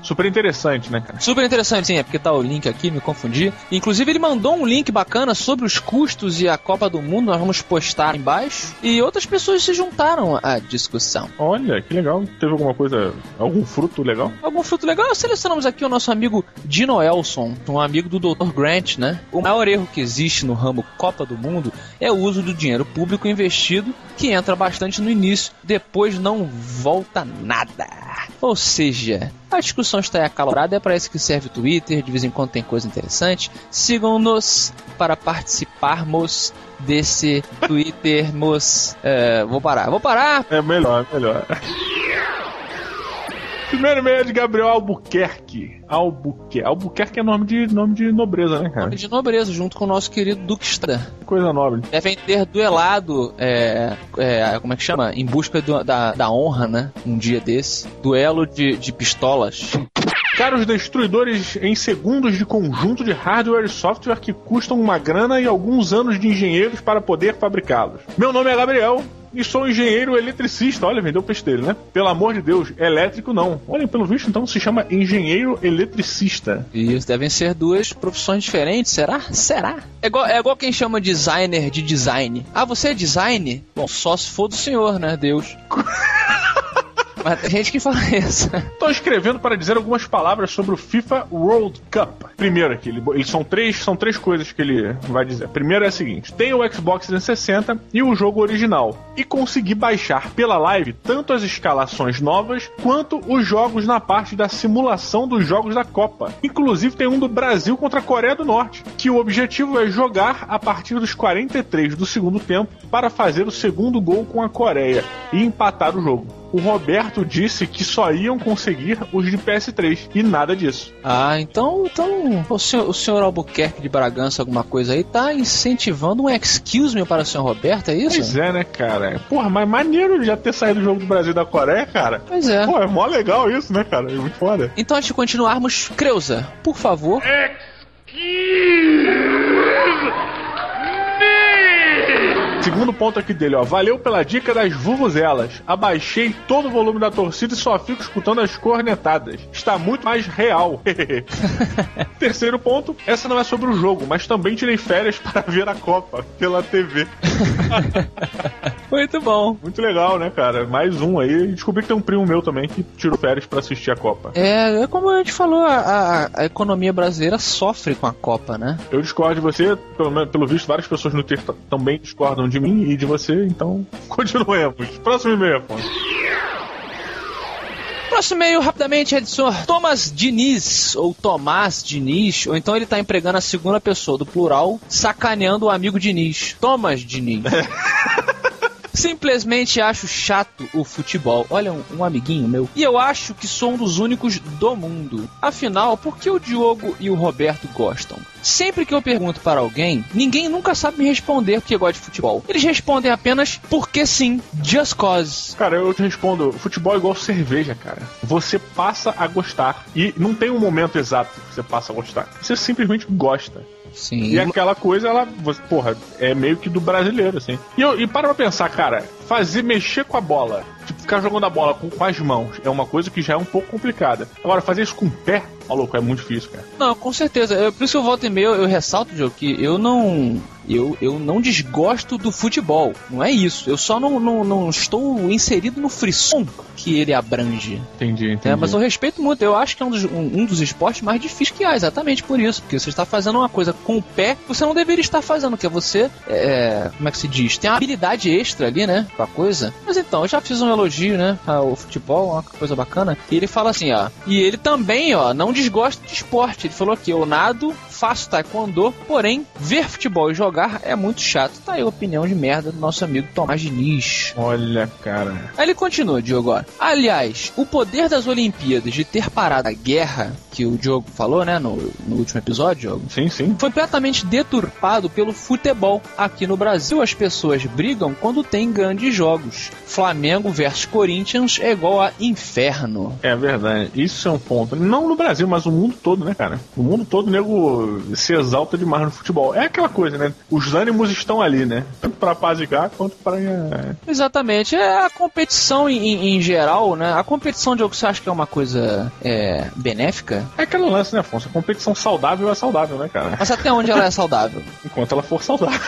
Super interessante, né, cara? Super interessante, sim, é porque tá o link aqui, me confundi. Inclusive, ele mandou um link bacana sobre os custos e a Copa do Mundo, nós vamos postar embaixo. E outras pessoas se juntaram à discussão. Olha, que legal. Teve alguma coisa, algum fruto legal? Algum fruto legal? Selecionamos aqui o nosso amigo Dino Elson, um amigo do Dr. Grant, né? O maior erro que existe no ramo Copa do Mundo é o uso do dinheiro público investido, que entra bastante no início, depois não volta nada. Ou seja, a discussão está acalorada, é para isso que serve o Twitter, de vez em quando tem coisa interessante. Sigam-nos para participarmos desse Twittermos. É, vou parar, vou parar. É melhor, melhor. Primeiro e-mail é de Gabriel Albuquerque. Albuquerque. Albuquerque é nome de, nome de nobreza, né, cara? Nome de nobreza, junto com o nosso querido Duque Estrada. Coisa nobre. Devem ter duelado, é, é, como é que chama? Em busca do- da, da honra, né? Um dia desse. Duelo de, de pistolas. Caros destruidores em segundos de conjunto de hardware e software que custam uma grana e alguns anos de engenheiros para poder fabricá-los. Meu nome é Gabriel e sou engenheiro eletricista. Olha, vendeu o peixe dele, né? Pelo amor de Deus, elétrico não. Olha, pelo visto, então se chama engenheiro eletricista. Isso, devem ser duas profissões diferentes, será? Será? É igual, é igual quem chama designer de design. Ah, você é design? Bom, só se for do senhor, né? Deus. Mas tem gente que fala isso. Estou escrevendo para dizer algumas palavras sobre o FIFA World Cup. Primeiro aqui, ele, eles são três, são três coisas que ele vai dizer. Primeiro é o seguinte: tem o Xbox 360 e o jogo original. E consegui baixar pela live tanto as escalações novas quanto os jogos na parte da simulação dos jogos da Copa. Inclusive tem um do Brasil contra a Coreia do Norte, que o objetivo é jogar a partir dos 43 do segundo tempo para fazer o segundo gol com a Coreia e empatar o jogo. O Roberto disse que só iam conseguir os de PS3 e nada disso. Ah, então, então o senhor, o senhor Albuquerque de Bragança, alguma coisa aí, tá incentivando um excuse me para o senhor Roberto, é isso? Pois é, né, cara? Porra, mas maneiro já ter saído do jogo do Brasil e da Coreia, cara. Pois é. Pô, é mó legal isso, né, cara? É muito foda. Então, antes de continuarmos, Creuza, por favor. Segundo ponto aqui dele, ó. Valeu pela dica das vuvuzelas. Abaixei todo o volume da torcida e só fico escutando as cornetadas. Está muito mais real. Terceiro ponto, essa não é sobre o jogo, mas também tirei férias para ver a Copa pela TV. Muito bom. Muito legal, né, cara? Mais um aí. Descobri que tem um primo meu também que tirou férias para assistir a Copa. É, é como a gente falou, a, a- a economia brasileira sofre com a Copa, né? Eu discordo de você, pelo, menos- pelo visto, várias pessoas no Twitter também discordam de mim e de você, então continuemos. Próximo e-mail, Afonso. Próximo e-mail, rapidamente, é do senhor Thomas Diniz, ou Tomás Diniz, ou então ele tá empregando a segunda pessoa do plural, sacaneando o amigo Diniz. Thomas Diniz. Simplesmente acho chato o futebol. Olha, um, um amiguinho meu. E eu acho que sou um dos únicos do mundo. Afinal, por que o Diogo e o Roberto gostam? Sempre que eu pergunto para alguém, ninguém nunca sabe me responder porque gosta de futebol. Eles respondem apenas porque sim, just cause. Cara, eu te respondo: futebol é igual cerveja, cara. Você passa a gostar. E não tem um momento exato que você passa a gostar. Você simplesmente gosta. Sim. E aquela coisa, ela, porra, é meio que do brasileiro, assim. E, eu, e para pra pensar, cara, fazer mexer com a bola, tipo, ficar jogando a bola com, com as mãos, é uma coisa que já é um pouco complicada. Agora, fazer isso com o pé, maluco, é muito difícil, cara. Não, com certeza. Eu, por isso que eu volto e meio, eu ressalto, Diogo, que eu não. Eu, eu não desgosto do futebol. Não é isso. Eu só não, não, não estou inserido no frisson que ele abrange. Entendi, entendi. É, mas eu respeito muito. Eu acho que é um dos, um, um dos esportes mais difíceis que há, exatamente por isso. Porque você está fazendo uma coisa com o pé que você não deveria estar fazendo, que é você. é, como é que se diz? Tem uma habilidade extra ali, né? Com a coisa. Mas então, eu já fiz um elogio, né? Ao futebol, uma coisa bacana. E ele fala assim, ó. E ele também, ó, não desgosta de esporte. Ele falou que eu nado, faço taekwondo, porém, ver futebol e jogar é muito chato. Tá aí a opinião de merda do nosso amigo Tomás Diniz. Olha, cara. Aí ele continua, Diogo. ó. Aliás, o poder das Olimpíadas de ter parado a guerra, que o Diogo falou, né, no, no último episódio, Diogo, Sim, sim. foi completamente deturpado pelo futebol. Aqui no Brasil, as pessoas brigam quando tem grandes jogos. Flamengo versus Corinthians é igual a inferno. É verdade. Isso é um ponto. Não no Brasil, mas o mundo todo, né, cara? O mundo todo, o nego se exalta demais no futebol. É aquela coisa, né? Os ânimos estão ali, né? Tanto pra apaziguar quanto pra. é, Exatamente, é a competição em, em- geral, né? A competição, Diogo, você acha que é uma coisa é, benéfica? É aquele lance, né, Afonso? A competição saudável é saudável, né, cara? Mas até onde ela é saudável? Enquanto ela for saudável.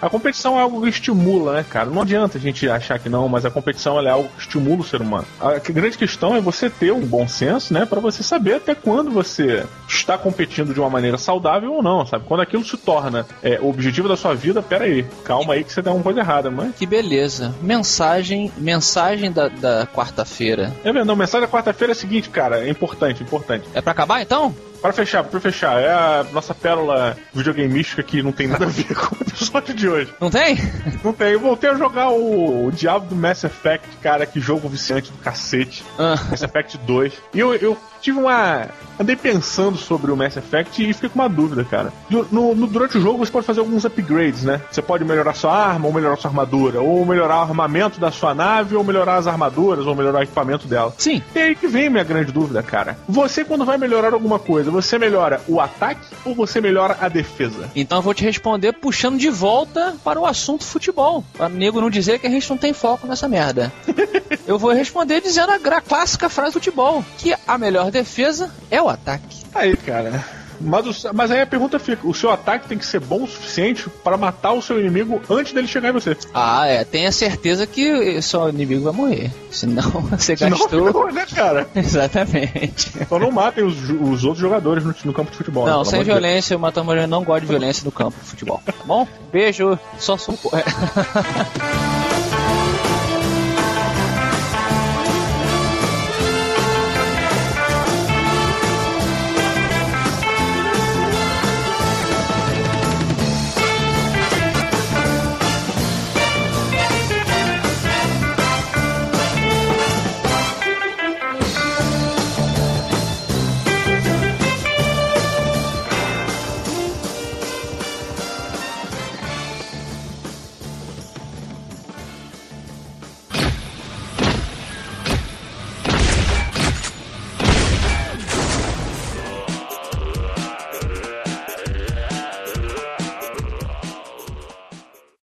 A competição é algo que estimula, né, cara? Não adianta a gente achar que não, mas a competição é algo que estimula o ser humano. A grande questão é você ter um bom senso, né, Pra você saber até quando você está competindo de uma maneira saudável ou não, sabe? Quando aquilo se torna é, o objetivo da sua vida, pera aí, calma aí que você dá uma coisa errada, mas. Que beleza. Mensagem, mensagem da, da quarta-feira. É verdade, a mensagem da quarta-feira é a seguinte, cara, é importante, importante. É pra acabar então? Pra fechar, pra fechar, é a nossa pérola videogameística que não tem nada a ver com o episódio de hoje. Não tem? Não tem. Eu voltei a jogar o, o Diabo do Mass Effect, cara, que jogo viciante do cacete. Ah. Mass Effect 2. E eu, eu tive uma. Andei pensando sobre o Mass Effect e fiquei com uma dúvida, cara. No, no- durante o jogo você pode fazer alguns upgrades, né? Você pode melhorar sua arma, ou melhorar sua armadura, ou melhorar o armamento da sua nave, ou melhorar as armaduras, ou melhorar o equipamento dela. Sim. E aí que vem minha grande dúvida, cara. Você, quando vai melhorar alguma coisa, você melhora o ataque ou você melhora a defesa? Então eu vou te responder puxando de volta para o assunto futebol. Para nego não dizer que a gente não tem foco nessa merda. eu vou responder dizendo a gra- clássica frase do futebol: que a melhor defesa é o ataque. Aí, cara. Mas, o- mas aí a pergunta fica: o seu ataque tem que ser bom o suficiente para matar o seu inimigo antes dele chegar em você. Ah, é. Tenha certeza que seu inimigo vai morrer. Senão você Senão, gastou. não, né, cara? Exatamente. Então não matem os, os outros jogadores no, no campo de futebol. né, Não, pelo sem violência, o Matamoré não gosta de violência no campo de futebol. Tá bom? Beijo, só sou.